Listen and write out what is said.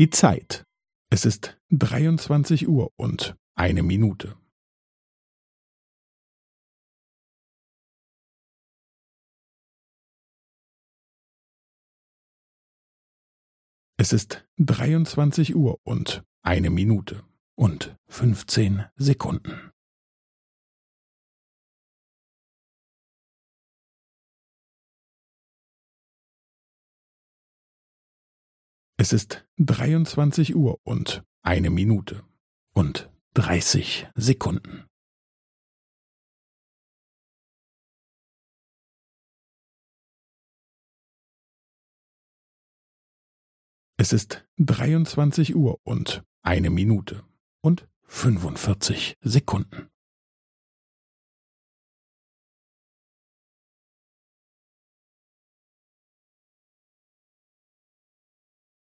Die Zeit. Es ist dreiundzwanzig Uhr und eine Minute. Es ist dreiundzwanzig Uhr und eine Minute und fünfzehn Sekunden. Es ist dreiundzwanzig Uhr und eine Minute und dreißig Sekunden. Es ist dreiundzwanzig Uhr und eine Minute und fünfundvierzig Sekunden.